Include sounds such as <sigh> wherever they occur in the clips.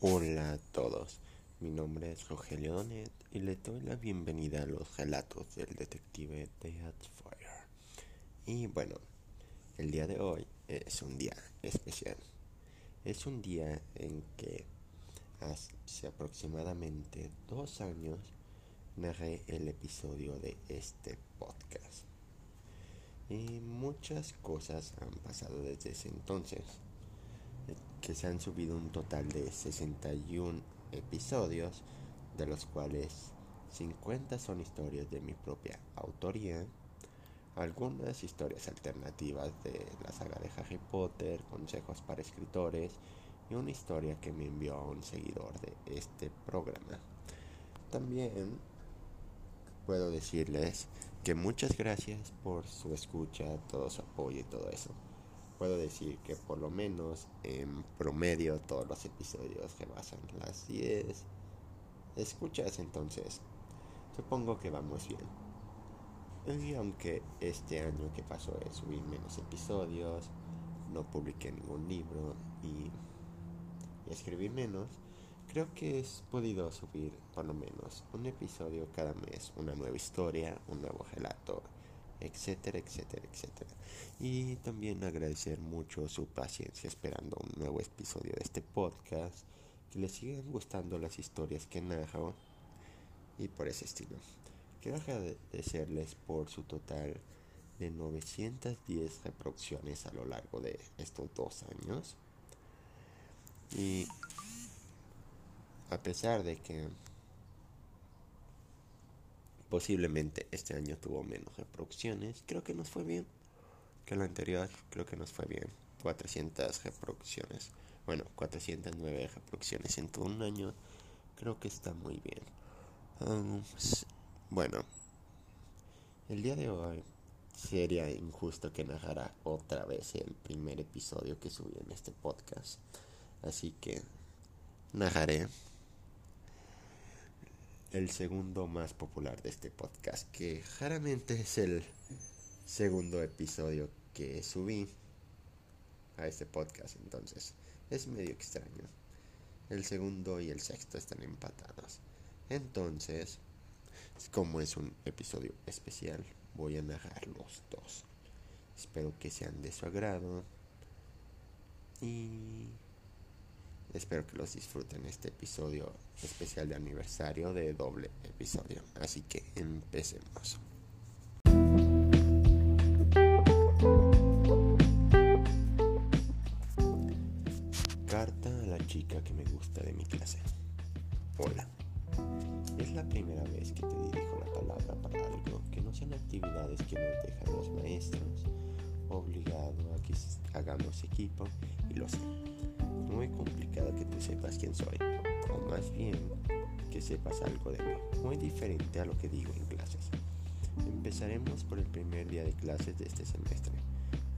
Hola a todos, mi nombre es Rogelio Donet y le doy la bienvenida a los relatos del detective Fire. Y bueno, el día de hoy es un día especial. Es un día en que hace aproximadamente dos años narré el episodio de este podcast. Y muchas cosas han pasado desde ese entonces que se han subido un total de 61 episodios, de los cuales 50 son historias de mi propia autoría, algunas historias alternativas de la saga de Harry Potter, consejos para escritores y una historia que me envió a un seguidor de este programa. También puedo decirles que muchas gracias por su escucha, todo su apoyo y todo eso puedo decir que por lo menos en promedio todos los episodios rebasan las 10 escuchas, entonces supongo que vamos bien. Y aunque este año que pasó subí menos episodios, no publiqué ningún libro y, y escribí menos, creo que he podido subir por lo menos un episodio cada mes, una nueva historia, un nuevo relato etcétera, etcétera, etcétera. Y también agradecer mucho su paciencia esperando un nuevo episodio de este podcast, que les sigan gustando las historias que narro y por ese estilo. Quiero agradecerles por su total de 910 reproducciones a lo largo de estos dos años. Y a pesar de que Posiblemente este año tuvo menos reproducciones. Creo que nos fue bien. Que lo anterior creo que nos fue bien. 400 reproducciones. Bueno, 409 reproducciones en todo un año. Creo que está muy bien. Um, bueno, el día de hoy sería injusto que narrara otra vez el primer episodio que subí en este podcast. Así que narraré el segundo más popular de este podcast, que raramente es el segundo episodio que subí a este podcast, entonces es medio extraño. El segundo y el sexto están empatados. Entonces, como es un episodio especial, voy a narrar los dos. Espero que sean de su agrado. Y Espero que los disfruten este episodio especial de aniversario de doble episodio. Así que empecemos. Carta a la chica que me gusta de mi clase. Hola. Es la primera vez que te dirijo la palabra para algo que no sean actividades que nos dejan los maestros, obligado a que hagamos equipo y lo sé muy complicado que tú sepas quién soy, o más bien que sepas algo de mí, muy diferente a lo que digo en clases. Empezaremos por el primer día de clases de este semestre,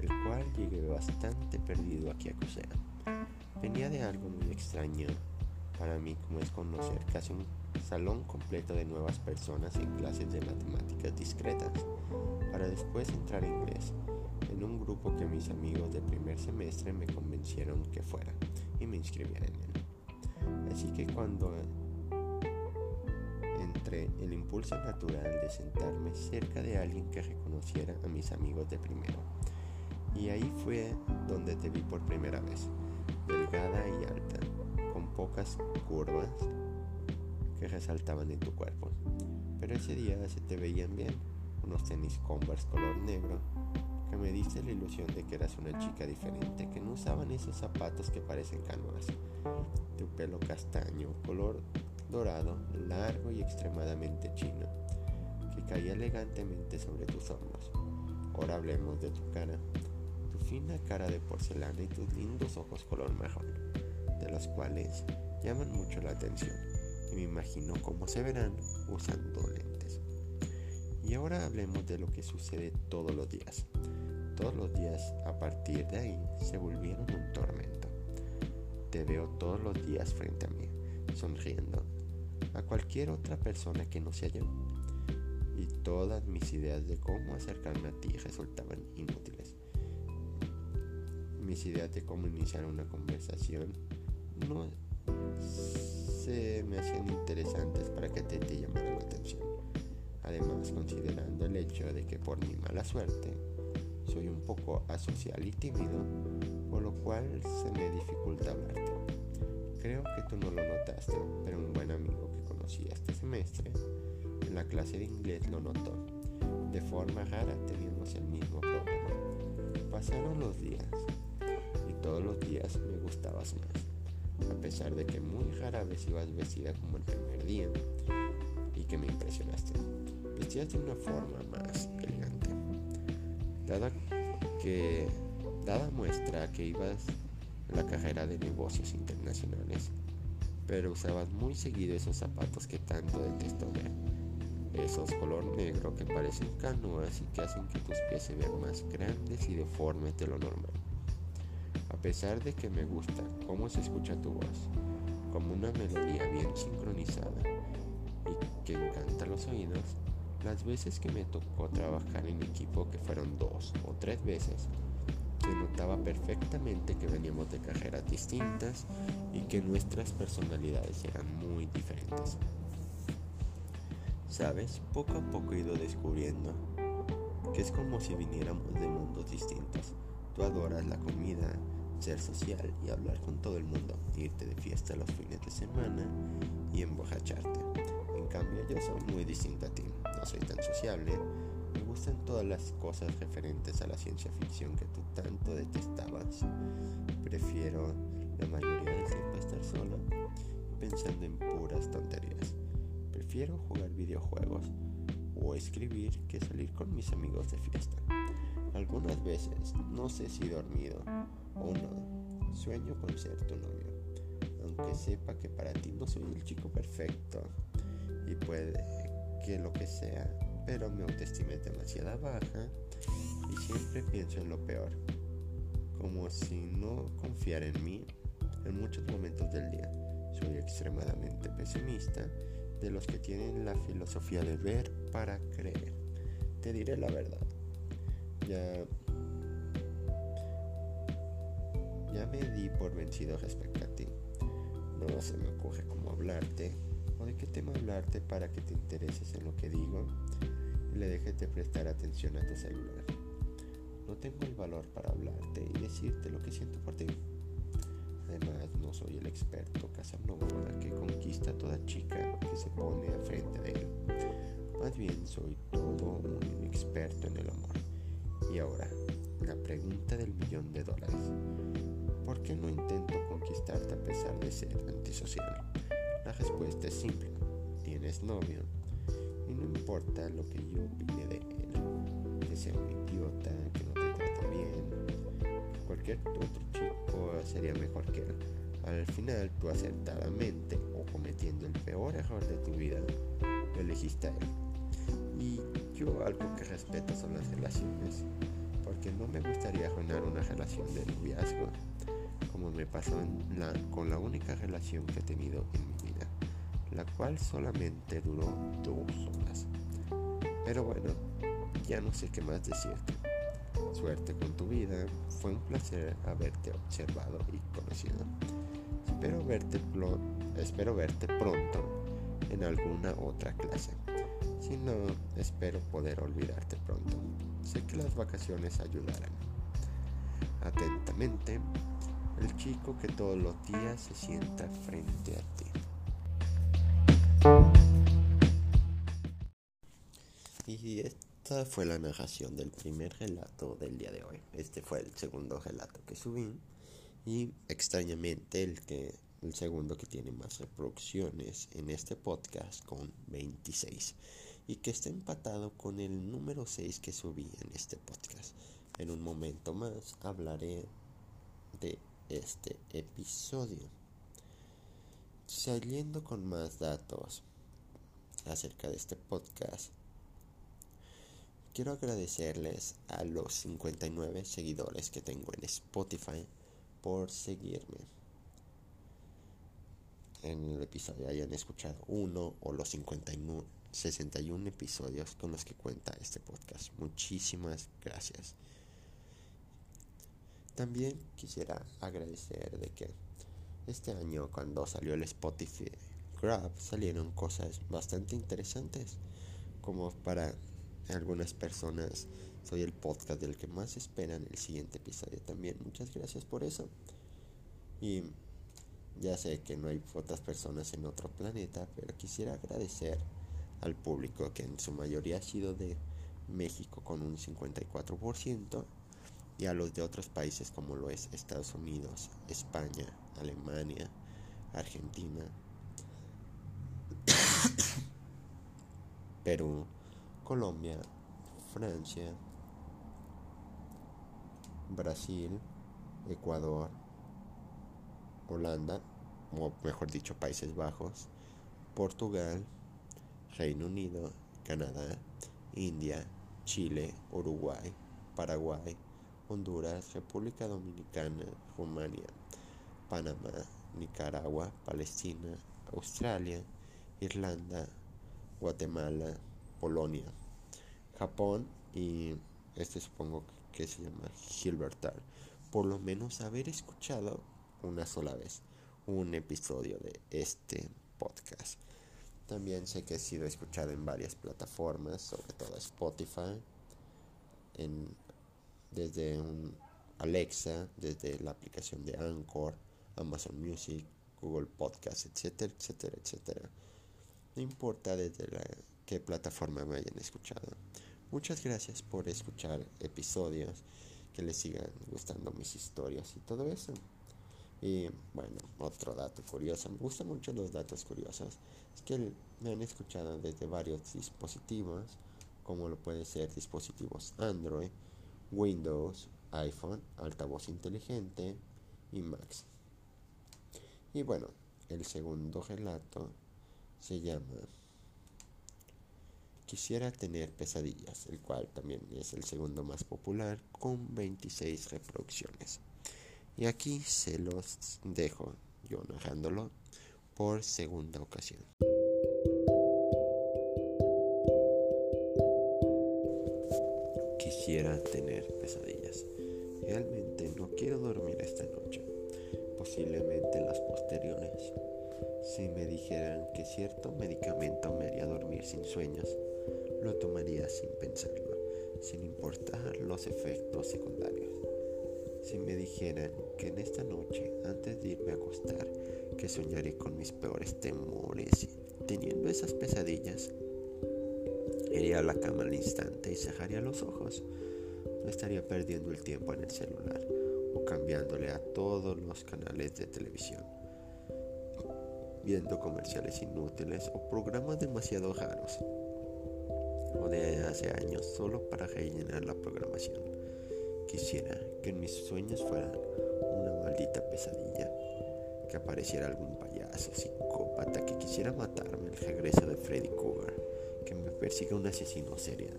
el cual llegué bastante perdido aquí a Cusea. Venía de algo muy extraño para mí como es conocer casi un salón completo de nuevas personas en clases de matemáticas discretas, para después entrar en inglés, en un grupo que mis amigos de primer semestre me convencieron que fuera y me inscribiera en él. Así que cuando entré el impulso natural de sentarme cerca de alguien que reconociera a mis amigos de primero. Y ahí fue donde te vi por primera vez, delgada y alta, con pocas curvas que resaltaban en tu cuerpo. Pero ese día se te veían bien, unos tenis Converse color negro, que me diste la ilusión de que eras una chica diferente, que no usaban esos zapatos que parecen canoas. Tu pelo castaño, color dorado, largo y extremadamente chino, que caía elegantemente sobre tus hombros. Ahora hablemos de tu cara, tu fina cara de porcelana y tus lindos ojos color marrón, de los cuales llaman mucho la atención y me imagino cómo se verán usando lentes. Y ahora hablemos de lo que sucede todos los días todos los días a partir de ahí se volvieron un tormento. Te veo todos los días frente a mí, sonriendo, a cualquier otra persona que no sea yo. Y todas mis ideas de cómo acercarme a ti resultaban inútiles. Mis ideas de cómo iniciar una conversación no se me hacían interesantes para que te, te llamaran la atención. Además, considerando el hecho de que por mi mala suerte poco asocial y tímido, por lo cual se me dificulta hablarte. Creo que tú no lo notaste, pero un buen amigo que conocí este semestre en la clase de inglés lo notó. De forma rara teníamos el mismo problema. Pasaron los días y todos los días me gustabas más, a pesar de que muy rara vez ibas vestida como el primer día y que me impresionaste. Vestías de una forma más elegante. Dada que dada muestra que ibas en la carrera de negocios internacionales, pero usabas muy seguido esos zapatos que tanto detesto ver. Esos color negro que parecen canoas y que hacen que tus pies se vean más grandes y deformes de lo normal. A pesar de que me gusta cómo se escucha tu voz, como una melodía bien sincronizada y que encanta los oídos, las veces que me tocó trabajar en equipo, que fueron dos o tres veces, se notaba perfectamente que veníamos de carreras distintas y que nuestras personalidades eran muy diferentes. Sabes, poco a poco he ido descubriendo que es como si viniéramos de mundos distintos. Tú adoras la comida, ser social y hablar con todo el mundo, irte de fiesta los fines de semana y emborracharte. En cambio, yo soy muy distinto a ti. No soy tan sociable. Me gustan todas las cosas referentes a la ciencia ficción que tú tanto detestabas. Prefiero la mayoría del tiempo estar solo pensando en puras tonterías. Prefiero jugar videojuegos o escribir que salir con mis amigos de fiesta. Algunas veces, no sé si dormido o no, sueño con ser tu novio, aunque sepa que para ti no soy el chico perfecto y puede que lo que sea, pero mi autoestima es demasiado baja y siempre pienso en lo peor, como si no confiara en mí en muchos momentos del día. Soy extremadamente pesimista de los que tienen la filosofía de ver para creer. Te diré la verdad. Ya ya me di por vencido respecto a ti. No se me ocurre cómo hablarte de qué tema hablarte para que te intereses en lo que digo y le dejes de prestar atención a tu celular. No tengo el valor para hablarte y decirte lo que siento por ti. Además, no soy el experto Casanova que conquista a toda chica que se pone a frente de él. Más bien, soy todo un experto en el amor. Y ahora, la pregunta del millón de dólares. ¿Por qué no intento conquistarte a pesar de ser antisocial? La respuesta es simple. Tienes novio. Y no importa lo que yo opine de él. Que sea un idiota, que no te trate bien. Cualquier otro chico sería mejor que él. Al final, tú acertadamente o cometiendo el peor error de tu vida, lo elegiste a él. Y yo algo que respeto son las relaciones, porque no me gustaría arruinar una relación de noviazgo, como me pasó la, con la única relación que he tenido en mi vida, la cual solamente duró dos horas. Pero bueno, ya no sé qué más decirte. Suerte con tu vida, fue un placer haberte observado y conocido. Espero verte, espero verte pronto en alguna otra clase. Si no, espero poder olvidarte pronto. Sé que las vacaciones ayudarán. Atentamente, el chico que todos los días se sienta frente a ti. Y esta fue la narración del primer relato del día de hoy. Este fue el segundo relato que subí y extrañamente el que el segundo que tiene más reproducciones en este podcast con 26 y que está empatado con el número 6 que subí en este podcast. En un momento más hablaré de este episodio. Saliendo con más datos acerca de este podcast, quiero agradecerles a los 59 seguidores que tengo en Spotify por seguirme. En el episodio hayan escuchado uno o los 51, 61 episodios con los que cuenta este podcast. Muchísimas gracias. También quisiera agradecer de que Este año cuando salió el Spotify Grab salieron cosas bastante interesantes como para algunas personas soy el podcast del que más esperan el siguiente episodio también. Muchas gracias por eso. Y ya sé que no hay otras personas en otro planeta, pero quisiera agradecer al público que en su mayoría ha sido de México con un 54% y a los de otros países como lo es Estados Unidos, España, Alemania, Argentina, <coughs> Perú, Colombia, Francia, Brasil, Ecuador, Holanda, o mejor dicho Países Bajos, Portugal, Reino Unido, Canadá, India, Chile, Uruguay, Paraguay, Honduras, República Dominicana, Rumania, Panamá, Nicaragua, Palestina, Australia, Irlanda, Guatemala, Polonia, Japón y este supongo que se llama Gilbertar. Por lo menos haber escuchado una sola vez un episodio de este podcast. También sé que ha sido escuchado en varias plataformas, sobre todo Spotify, en, desde un Alexa, desde la aplicación de Anchor, Amazon Music, Google Podcast, etcétera, etcétera, etcétera. No importa desde la, qué plataforma me hayan escuchado. Muchas gracias por escuchar episodios, que les sigan gustando mis historias y todo eso. Y bueno, otro dato curioso, me gustan mucho los datos curiosos, es que me han escuchado desde varios dispositivos, como lo puede ser dispositivos Android, Windows, iPhone, altavoz inteligente y Max. Y bueno, el segundo relato se llama Quisiera tener pesadillas, el cual también es el segundo más popular con 26 reproducciones. Y aquí se los dejo, yo narrándolo por segunda ocasión. Quisiera tener pesadillas. Realmente no quiero dormir esta noche, posiblemente las posteriores. Si me dijeran que cierto medicamento me haría dormir sin sueños, lo tomaría sin pensarlo, sin importar los efectos secundarios si me dijeran que en esta noche, antes de irme a acostar, que soñaré con mis peores temores, teniendo esas pesadillas, iría a la cama al instante y cerraría los ojos. No estaría perdiendo el tiempo en el celular o cambiándole a todos los canales de televisión, viendo comerciales inútiles o programas demasiado raros o de hace años solo para rellenar la programación. Quisiera que mis sueños fueran una maldita pesadilla, que apareciera algún payaso psicópata que quisiera matarme, el regreso de Freddy Krueger, que me persiga un asesino serial,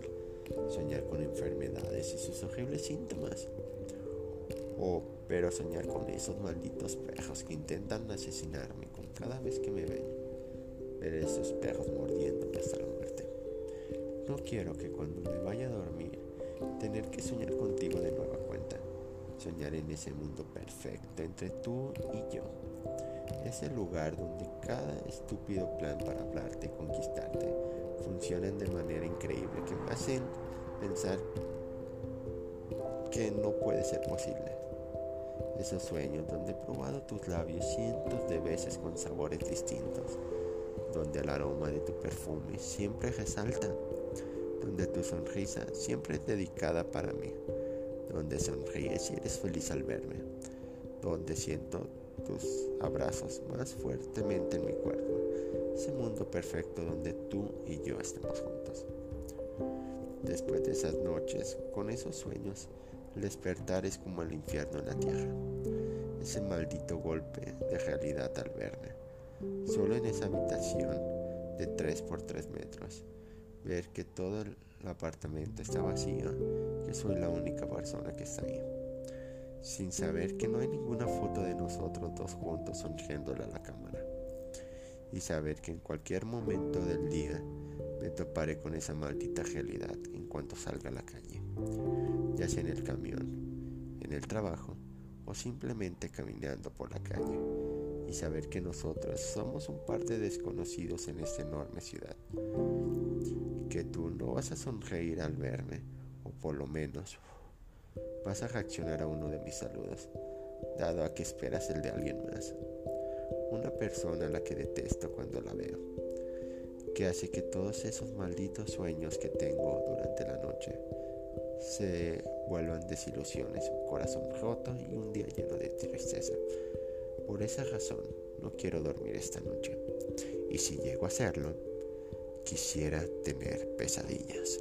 soñar con enfermedades y sus horribles síntomas. O, pero soñar con esos malditos perros que intentan asesinarme con cada vez que me ven. Ver esos perros mordiéndome hasta la muerte. No quiero que cuando me vaya a dormir tener que soñar contigo de nueva cuenta, soñar en ese mundo perfecto entre tú y yo, ese lugar donde cada estúpido plan para hablarte conquistarte funcionan de manera increíble que me hacen pensar que no puede ser posible. Esos sueños donde he probado tus labios cientos de veces con sabores distintos, donde el aroma de tu perfume siempre resalta donde tu sonrisa siempre es dedicada para mí, donde sonríes y eres feliz al verme, donde siento tus abrazos más fuertemente en mi cuerpo, ese mundo perfecto donde tú y yo estemos juntos. Después de esas noches, con esos sueños, el despertar es como el infierno en la tierra, ese maldito golpe de realidad al verme, solo en esa habitación de 3 por 3 metros. Ver que todo el apartamento está vacío, que soy la única persona que está ahí, sin saber que no hay ninguna foto de nosotros dos juntos sonriéndole a la cámara, y saber que en cualquier momento del día me toparé con esa maldita realidad en cuanto salga a la calle, ya sea en el camión, en el trabajo o simplemente caminando por la calle, y saber que nosotros somos un par de desconocidos en esta enorme ciudad. Que tú no vas a sonreír al verme, o por lo menos vas a reaccionar a uno de mis saludos, dado a que esperas el de alguien más. Una persona a la que detesto cuando la veo, que hace que todos esos malditos sueños que tengo durante la noche se vuelvan desilusiones, un corazón roto y un día lleno de tristeza. Por esa razón no quiero dormir esta noche. Y si llego a hacerlo, quisiera tener pesadillas.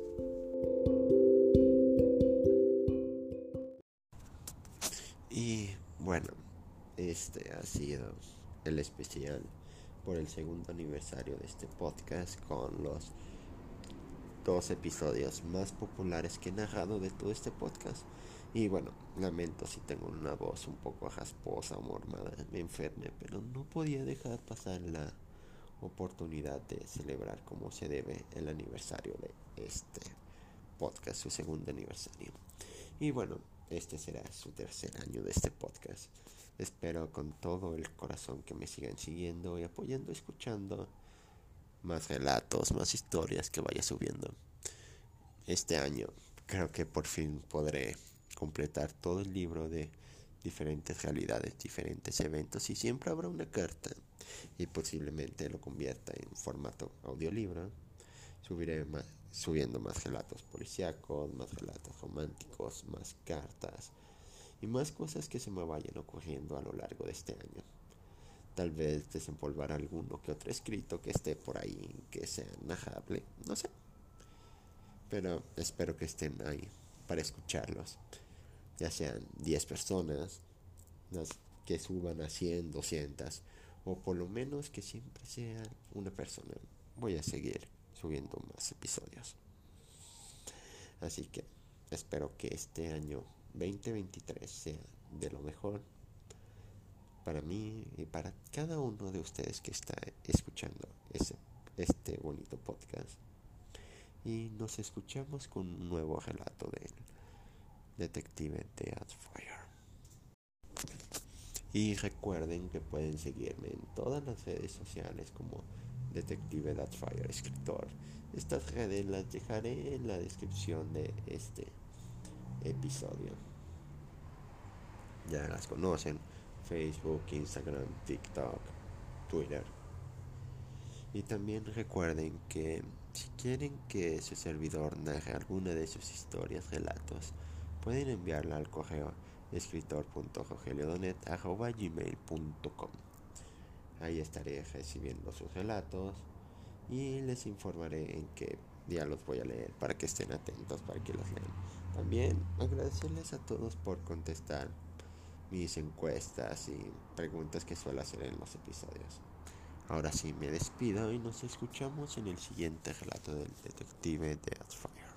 Este ha sido el especial por el segundo aniversario de este podcast con los dos episodios más populares que he narrado de todo este podcast. Y bueno, lamento si tengo una voz un poco rasposa o mormada, me enfermé, pero no podía dejar pasar la oportunidad de celebrar como se debe el aniversario de este podcast, su segundo aniversario. Y bueno, este será su tercer año de este podcast. Espero con todo el corazón que me sigan siguiendo y apoyando, escuchando más relatos, más historias que vaya subiendo. Este año creo que por fin podré completar todo el libro de diferentes realidades, diferentes eventos y siempre habrá una carta y posiblemente lo convierta en formato audiolibro. Subiré más, subiendo más relatos policíacos, más relatos románticos, más cartas y más cosas que se me vayan ocurriendo a lo largo de este año. Tal vez desempolvar alguno que otro escrito que esté por ahí, que sea narrable, no sé. Pero espero que estén ahí para escucharlos. Ya sean 10 personas, que suban a 100, 200, o por lo menos que siempre sea una persona. Voy a seguir subiendo más episodios. Así que espero que este año 2023 sea de lo mejor para mí y para cada uno de ustedes que está escuchando este bonito podcast. Y nos escuchamos con un nuevo relato del detective de Fire. Y recuerden que pueden seguirme en todas las redes sociales como Detective Fire Escritor. Estas redes las dejaré en la descripción de este episodio. Ya las conocen. Facebook, Instagram, TikTok, Twitter. Y también recuerden que si quieren que su servidor narre alguna de sus historias, relatos, pueden enviarla al correo escritor.rogeliodonet.gmail.com Ahí estaré recibiendo sus relatos y les informaré en qué día los voy a leer para que estén atentos, para que los lean. También agradecerles a todos por contestar mis encuestas y preguntas que suelo hacer en los episodios. Ahora sí, me despido y nos escuchamos en el siguiente relato del detective de Fire.